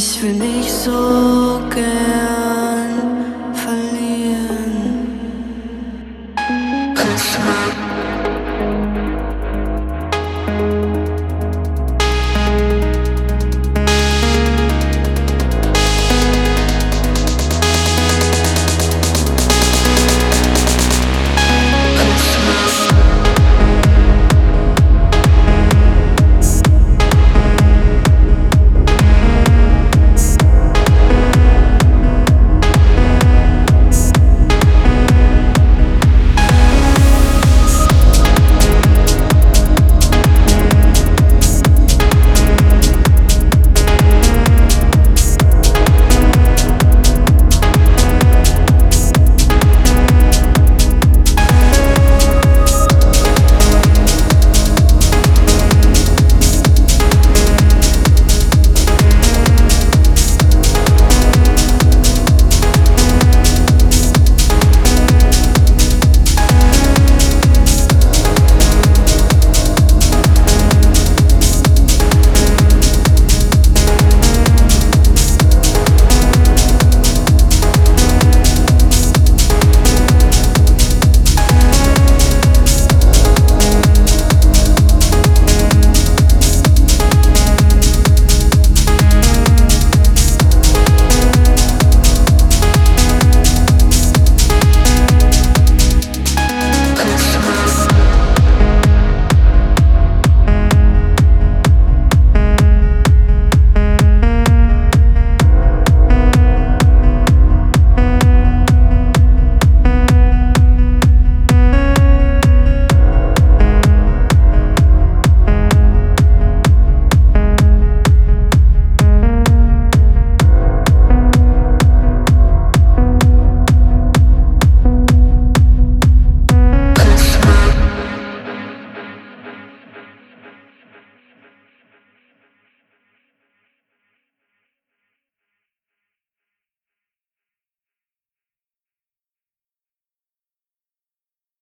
Ich will dich so gern verlieren.